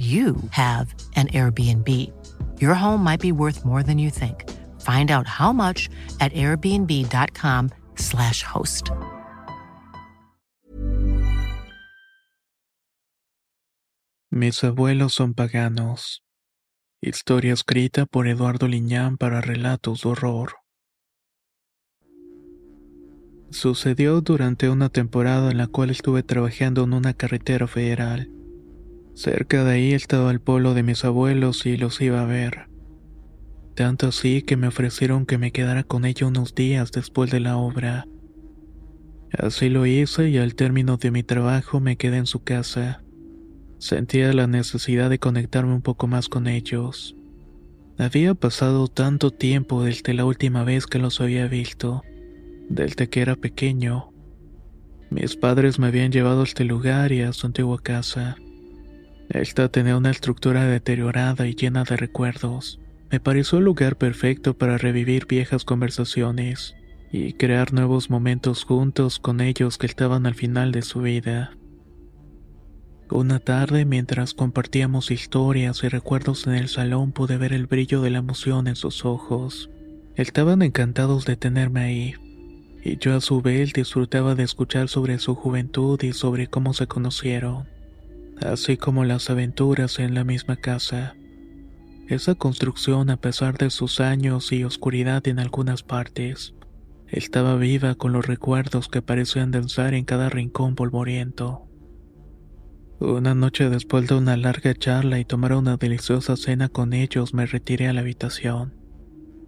you have an Airbnb. Your home might be worth more than you think. Find out how much at airbnb.com/slash host. Mis abuelos son paganos. Historia escrita por Eduardo Liñán para relatos de horror. Sucedió durante una temporada en la cual estuve trabajando en una carretera federal. Cerca de ahí estaba el pueblo de mis abuelos y los iba a ver. Tanto así que me ofrecieron que me quedara con ellos unos días después de la obra. Así lo hice y al término de mi trabajo me quedé en su casa. Sentía la necesidad de conectarme un poco más con ellos. Había pasado tanto tiempo desde la última vez que los había visto, desde que era pequeño. Mis padres me habían llevado a este lugar y a su antigua casa. Esta tenía una estructura deteriorada y llena de recuerdos. Me pareció el lugar perfecto para revivir viejas conversaciones y crear nuevos momentos juntos con ellos que estaban al final de su vida. Una tarde, mientras compartíamos historias y recuerdos en el salón, pude ver el brillo de la emoción en sus ojos. Estaban encantados de tenerme ahí, y yo a su vez disfrutaba de escuchar sobre su juventud y sobre cómo se conocieron así como las aventuras en la misma casa. Esa construcción, a pesar de sus años y oscuridad en algunas partes, estaba viva con los recuerdos que parecían danzar en cada rincón polvoriento. Una noche después de una larga charla y tomar una deliciosa cena con ellos, me retiré a la habitación.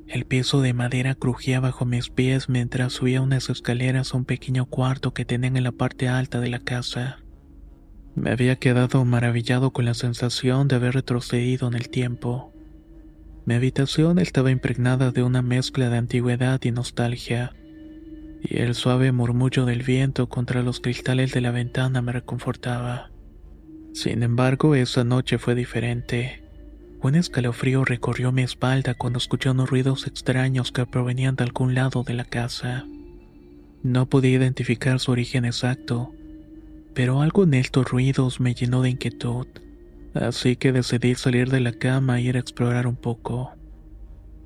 El piso de madera crujía bajo mis pies mientras subía unas escaleras a un pequeño cuarto que tenían en la parte alta de la casa. Me había quedado maravillado con la sensación de haber retrocedido en el tiempo. Mi habitación estaba impregnada de una mezcla de antigüedad y nostalgia, y el suave murmullo del viento contra los cristales de la ventana me reconfortaba. Sin embargo, esa noche fue diferente. Un escalofrío recorrió mi espalda cuando escuché unos ruidos extraños que provenían de algún lado de la casa. No podía identificar su origen exacto, pero algo en estos ruidos me llenó de inquietud, así que decidí salir de la cama e ir a explorar un poco.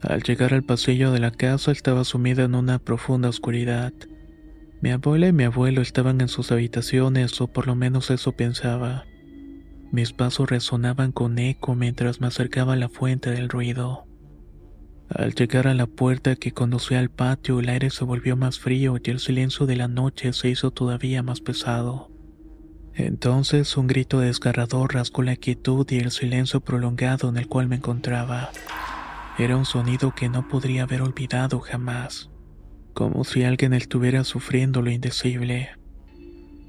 Al llegar al pasillo de la casa estaba sumida en una profunda oscuridad. Mi abuela y mi abuelo estaban en sus habitaciones, o por lo menos eso pensaba. Mis pasos resonaban con eco mientras me acercaba a la fuente del ruido. Al llegar a la puerta que conducía al patio, el aire se volvió más frío y el silencio de la noche se hizo todavía más pesado. Entonces un grito desgarrador rasgó la quietud y el silencio prolongado en el cual me encontraba. Era un sonido que no podría haber olvidado jamás, como si alguien estuviera sufriendo lo indecible.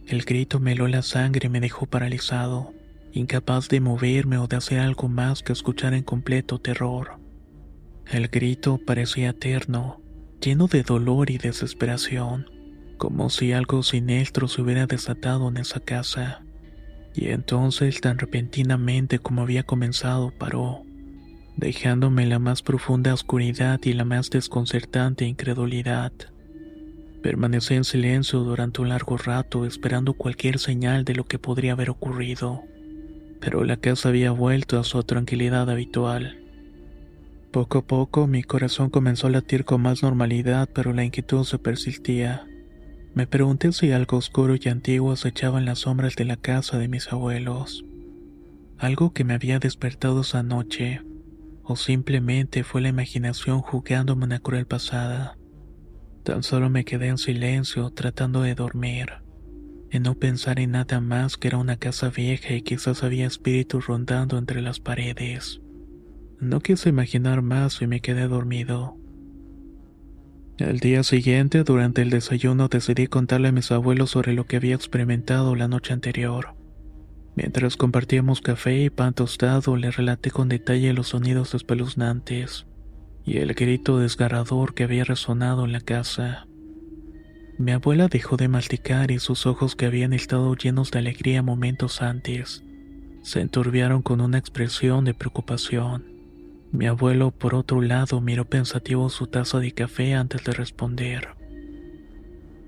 El grito me la sangre y me dejó paralizado, incapaz de moverme o de hacer algo más que escuchar en completo terror. El grito parecía eterno, lleno de dolor y desesperación como si algo siniestro se hubiera desatado en esa casa. Y entonces, tan repentinamente como había comenzado, paró, dejándome la más profunda oscuridad y la más desconcertante incredulidad. Permanecí en silencio durante un largo rato esperando cualquier señal de lo que podría haber ocurrido, pero la casa había vuelto a su tranquilidad habitual. Poco a poco mi corazón comenzó a latir con más normalidad, pero la inquietud se persistía. Me pregunté si algo oscuro y antiguo acechaba en las sombras de la casa de mis abuelos. Algo que me había despertado esa noche, o simplemente fue la imaginación jugándome una cruel pasada. Tan solo me quedé en silencio tratando de dormir, en no pensar en nada más que era una casa vieja y quizás había espíritus rondando entre las paredes. No quise imaginar más y me quedé dormido. Al día siguiente, durante el desayuno, decidí contarle a mis abuelos sobre lo que había experimentado la noche anterior. Mientras compartíamos café y pan tostado, le relaté con detalle los sonidos espeluznantes y el grito desgarrador que había resonado en la casa. Mi abuela dejó de masticar y sus ojos que habían estado llenos de alegría momentos antes, se enturbiaron con una expresión de preocupación. Mi abuelo, por otro lado, miró pensativo su taza de café antes de responder.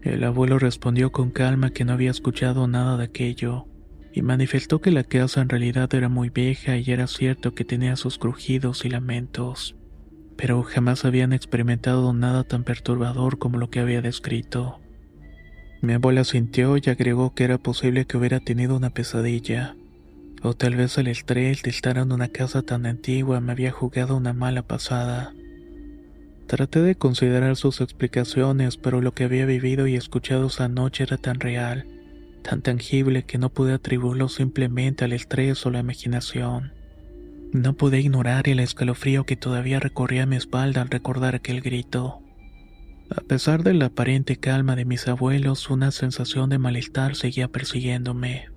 El abuelo respondió con calma que no había escuchado nada de aquello, y manifestó que la casa en realidad era muy vieja y era cierto que tenía sus crujidos y lamentos, pero jamás habían experimentado nada tan perturbador como lo que había descrito. Mi abuela sintió y agregó que era posible que hubiera tenido una pesadilla, o tal vez el estrés de estar en una casa tan antigua me había jugado una mala pasada. Traté de considerar sus explicaciones, pero lo que había vivido y escuchado esa noche era tan real tan tangible que no pude atribuirlo simplemente al estrés o la imaginación. No pude ignorar el escalofrío que todavía recorría mi espalda al recordar aquel grito. A pesar de la aparente calma de mis abuelos, una sensación de malestar seguía persiguiéndome.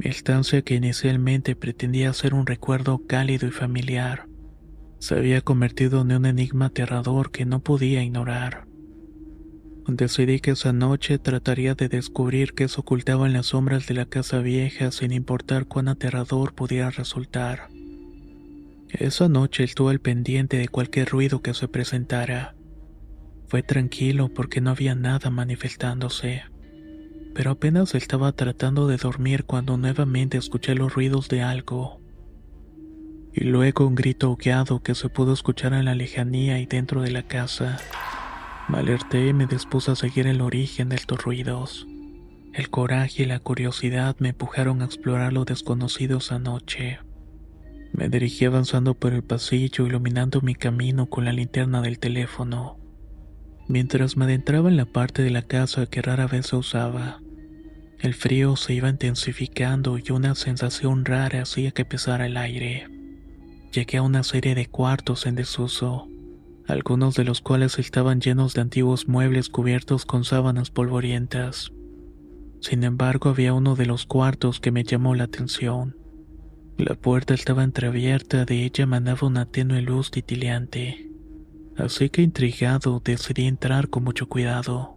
Estancia que inicialmente pretendía ser un recuerdo cálido y familiar, se había convertido en un enigma aterrador que no podía ignorar. Decidí que esa noche trataría de descubrir qué se ocultaba en las sombras de la casa vieja sin importar cuán aterrador pudiera resultar. Esa noche estuve al pendiente de cualquier ruido que se presentara. Fue tranquilo porque no había nada manifestándose. Pero apenas estaba tratando de dormir cuando nuevamente escuché los ruidos de algo. Y luego un grito ahogueado que se pudo escuchar en la lejanía y dentro de la casa. Me alerté y me dispuse a seguir el origen de estos ruidos. El coraje y la curiosidad me empujaron a explorar lo desconocido esa noche. Me dirigí avanzando por el pasillo, iluminando mi camino con la linterna del teléfono, mientras me adentraba en la parte de la casa que rara vez se usaba. El frío se iba intensificando y una sensación rara hacía que pesara el aire. Llegué a una serie de cuartos en desuso algunos de los cuales estaban llenos de antiguos muebles cubiertos con sábanas polvorientas. Sin embargo, había uno de los cuartos que me llamó la atención. La puerta estaba entreabierta, de ella emanaba una tenue luz titileante. Así que intrigado decidí entrar con mucho cuidado.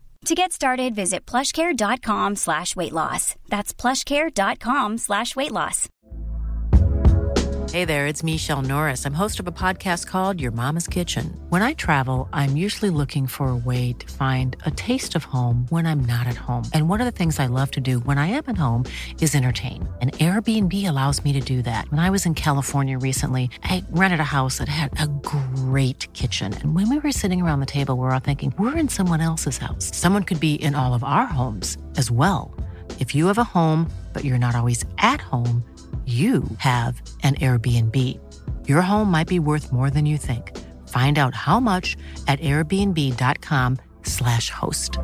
To get started, visit plushcare.com slash weight loss. That's plushcare.com slash weight loss. Hey there, it's Michelle Norris. I'm host of a podcast called Your Mama's Kitchen. When I travel, I'm usually looking for a way to find a taste of home when I'm not at home. And one of the things I love to do when I am at home is entertain. And Airbnb allows me to do that. When I was in California recently, I rented a house that had a great kitchen. And when we were sitting around the table, we we're all thinking, we're in someone else's house. Someone could be in all of our homes as well. If you have a home, but you're not always at home, you have an Airbnb. Your home might be worth more than you think. Find out how much at airbnb.com/slash host.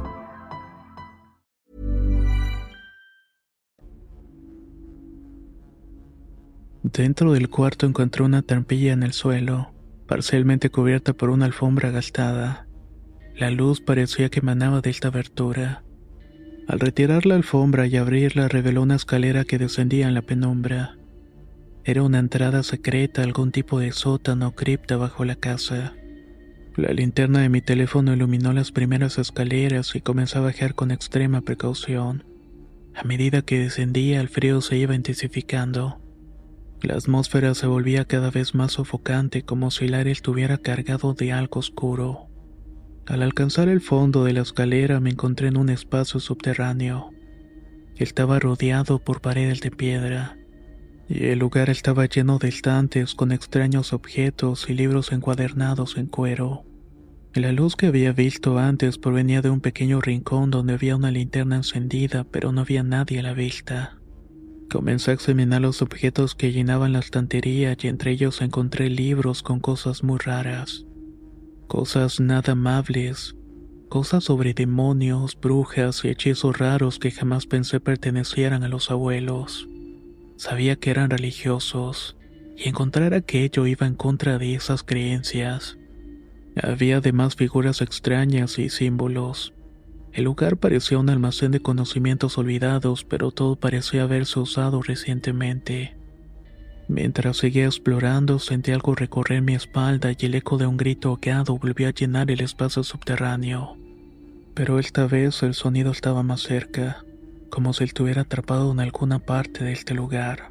Dentro del cuarto encontré una trampilla en el suelo, parcialmente cubierta por una alfombra gastada. La luz parecía que emanaba de esta abertura. Al retirar la alfombra y abrirla reveló una escalera que descendía en la penumbra. Era una entrada secreta, algún tipo de sótano o cripta bajo la casa. La linterna de mi teléfono iluminó las primeras escaleras y comencé a bajar con extrema precaución. A medida que descendía, el frío se iba intensificando. La atmósfera se volvía cada vez más sofocante como si el aire estuviera cargado de algo oscuro. Al alcanzar el fondo de la escalera me encontré en un espacio subterráneo. Estaba rodeado por paredes de piedra, y el lugar estaba lleno de estantes con extraños objetos y libros encuadernados en cuero. La luz que había visto antes provenía de un pequeño rincón donde había una linterna encendida, pero no había nadie a la vista. Comencé a examinar los objetos que llenaban la estantería y entre ellos encontré libros con cosas muy raras. Cosas nada amables, cosas sobre demonios, brujas y hechizos raros que jamás pensé pertenecieran a los abuelos. Sabía que eran religiosos, y encontrar aquello iba en contra de esas creencias. Había además figuras extrañas y símbolos. El lugar parecía un almacén de conocimientos olvidados, pero todo parecía haberse usado recientemente. Mientras seguía explorando, sentí algo recorrer mi espalda y el eco de un grito ahogado volvió a llenar el espacio subterráneo. Pero esta vez el sonido estaba más cerca, como si estuviera atrapado en alguna parte de este lugar.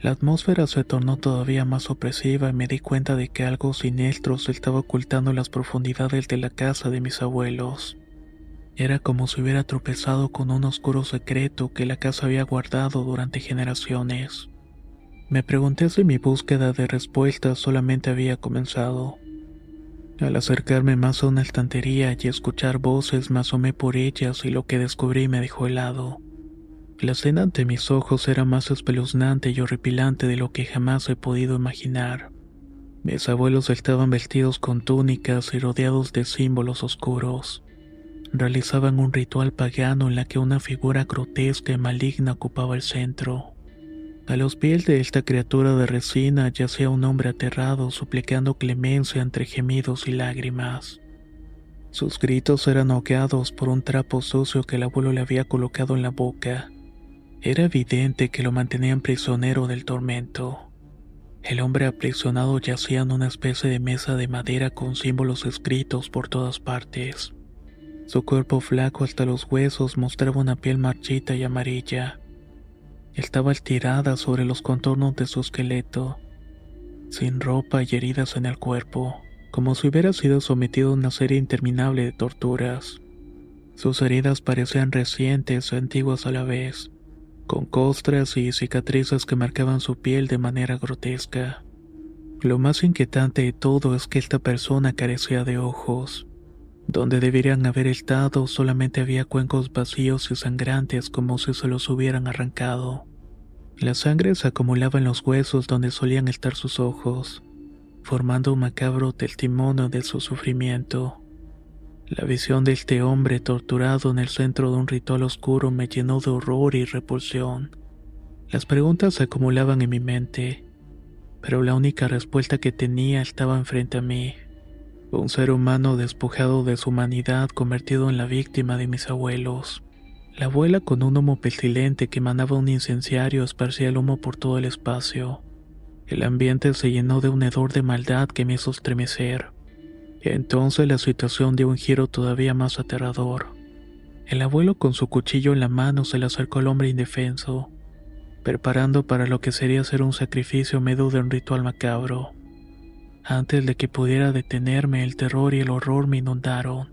La atmósfera se tornó todavía más opresiva y me di cuenta de que algo siniestro se estaba ocultando en las profundidades de la casa de mis abuelos. Era como si hubiera tropezado con un oscuro secreto que la casa había guardado durante generaciones. Me pregunté si mi búsqueda de respuestas solamente había comenzado. Al acercarme más a una estantería y escuchar voces me asomé por ellas y lo que descubrí me dejó helado. La escena ante mis ojos era más espeluznante y horripilante de lo que jamás he podido imaginar. Mis abuelos estaban vestidos con túnicas y rodeados de símbolos oscuros realizaban un ritual pagano en la que una figura grotesca y maligna ocupaba el centro. A los pies de esta criatura de resina yacía un hombre aterrado suplicando clemencia entre gemidos y lágrimas. Sus gritos eran ahogados por un trapo sucio que el abuelo le había colocado en la boca. Era evidente que lo mantenían prisionero del tormento. El hombre aprisionado yacía en una especie de mesa de madera con símbolos escritos por todas partes. Su cuerpo flaco hasta los huesos mostraba una piel marchita y amarilla. Estaba estirada sobre los contornos de su esqueleto, sin ropa y heridas en el cuerpo, como si hubiera sido sometido a una serie interminable de torturas. Sus heridas parecían recientes o antiguas a la vez, con costras y cicatrices que marcaban su piel de manera grotesca. Lo más inquietante de todo es que esta persona carecía de ojos. Donde deberían haber estado solamente había cuencos vacíos y sangrantes como si se los hubieran arrancado. La sangre se acumulaba en los huesos donde solían estar sus ojos, formando un macabro testimonio de su sufrimiento. La visión de este hombre torturado en el centro de un ritual oscuro me llenó de horror y repulsión. Las preguntas se acumulaban en mi mente, pero la única respuesta que tenía estaba enfrente a mí. Un ser humano despojado de su humanidad convertido en la víctima de mis abuelos. La abuela con un humo pestilente que emanaba un incenciario esparcía el humo por todo el espacio. El ambiente se llenó de un hedor de maldad que me hizo estremecer. Entonces la situación dio un giro todavía más aterrador. El abuelo con su cuchillo en la mano se le acercó al hombre indefenso, preparando para lo que sería ser un sacrificio medio de un ritual macabro. Antes de que pudiera detenerme, el terror y el horror me inundaron,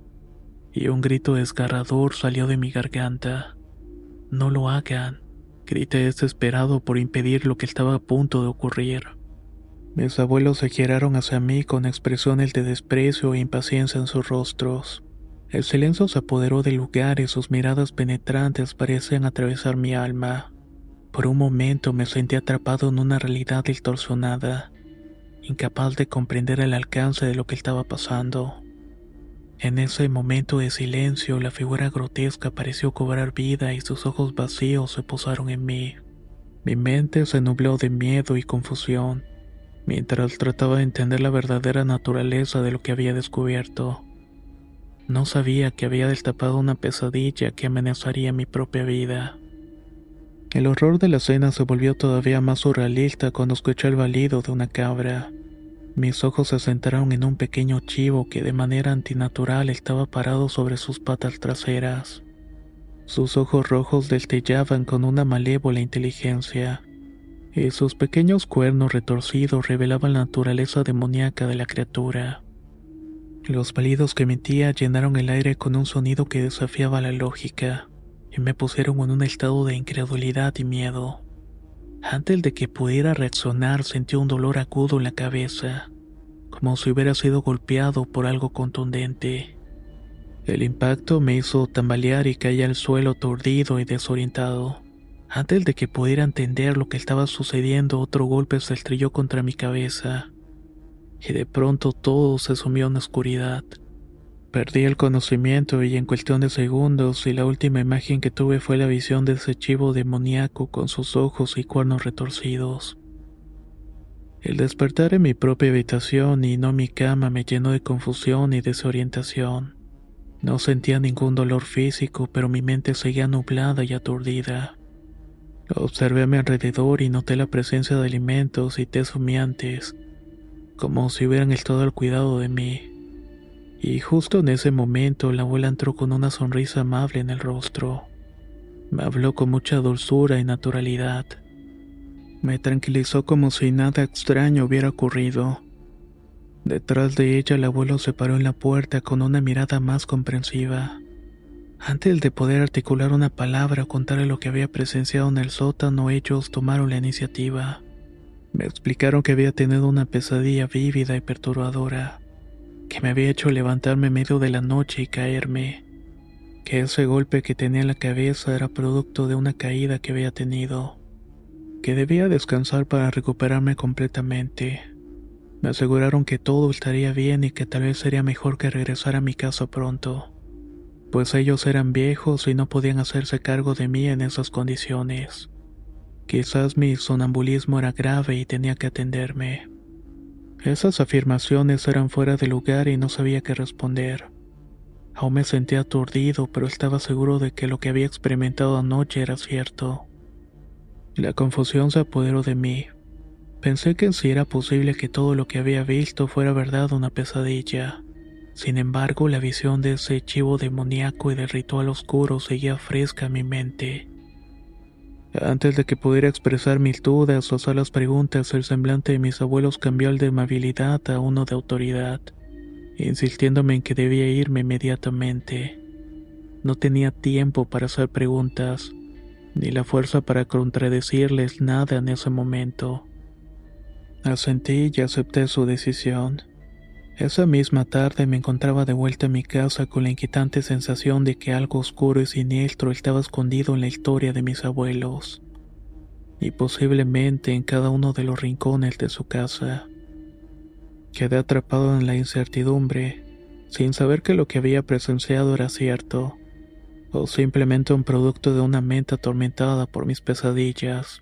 y un grito desgarrador salió de mi garganta. No lo hagan, grité desesperado por impedir lo que estaba a punto de ocurrir. Mis abuelos se giraron hacia mí con expresiones de desprecio e impaciencia en sus rostros. El silencio se apoderó del lugar y sus miradas penetrantes parecían atravesar mi alma. Por un momento me sentí atrapado en una realidad distorsionada incapaz de comprender el alcance de lo que estaba pasando. En ese momento de silencio, la figura grotesca pareció cobrar vida y sus ojos vacíos se posaron en mí. Mi mente se nubló de miedo y confusión, mientras trataba de entender la verdadera naturaleza de lo que había descubierto. No sabía que había destapado una pesadilla que amenazaría mi propia vida. El horror de la escena se volvió todavía más surrealista cuando escuché el balido de una cabra. Mis ojos se centraron en un pequeño chivo que de manera antinatural estaba parado sobre sus patas traseras. Sus ojos rojos destellaban con una malévola inteligencia, y sus pequeños cuernos retorcidos revelaban la naturaleza demoníaca de la criatura. Los palidos que emitía llenaron el aire con un sonido que desafiaba la lógica, y me pusieron en un estado de incredulidad y miedo. Antes de que pudiera reaccionar sentí un dolor agudo en la cabeza, como si hubiera sido golpeado por algo contundente. El impacto me hizo tambalear y caí al suelo aturdido y desorientado. Antes de que pudiera entender lo que estaba sucediendo, otro golpe se estrelló contra mi cabeza. Y de pronto todo se sumió en oscuridad. Perdí el conocimiento y en cuestión de segundos y la última imagen que tuve fue la visión de ese chivo demoníaco con sus ojos y cuernos retorcidos. El despertar en mi propia habitación y no mi cama me llenó de confusión y desorientación. No sentía ningún dolor físico, pero mi mente seguía nublada y aturdida. Observé a mi alrededor y noté la presencia de alimentos y tés humeantes, como si hubieran estado al cuidado de mí. Y justo en ese momento la abuela entró con una sonrisa amable en el rostro. Me habló con mucha dulzura y naturalidad. Me tranquilizó como si nada extraño hubiera ocurrido. Detrás de ella el abuelo se paró en la puerta con una mirada más comprensiva. Antes de poder articular una palabra o contarle lo que había presenciado en el sótano, ellos tomaron la iniciativa. Me explicaron que había tenido una pesadilla vívida y perturbadora, que me había hecho levantarme en medio de la noche y caerme, que ese golpe que tenía en la cabeza era producto de una caída que había tenido, que debía descansar para recuperarme completamente. Me aseguraron que todo estaría bien y que tal vez sería mejor que regresara a mi casa pronto pues ellos eran viejos y no podían hacerse cargo de mí en esas condiciones. Quizás mi sonambulismo era grave y tenía que atenderme. Esas afirmaciones eran fuera de lugar y no sabía qué responder. Aún me sentía aturdido, pero estaba seguro de que lo que había experimentado anoche era cierto. La confusión se apoderó de mí. Pensé que si era posible que todo lo que había visto fuera verdad una pesadilla. Sin embargo, la visión de ese chivo demoníaco y del ritual oscuro seguía fresca en mi mente. Antes de que pudiera expresar mis dudas o hacer las preguntas, el semblante de mis abuelos cambió de amabilidad a uno de autoridad, insistiéndome en que debía irme inmediatamente. No tenía tiempo para hacer preguntas, ni la fuerza para contradecirles nada en ese momento. Asentí y acepté su decisión. Esa misma tarde me encontraba de vuelta en mi casa con la inquietante sensación de que algo oscuro y siniestro estaba escondido en la historia de mis abuelos, y posiblemente en cada uno de los rincones de su casa. Quedé atrapado en la incertidumbre, sin saber que lo que había presenciado era cierto, o simplemente un producto de una mente atormentada por mis pesadillas.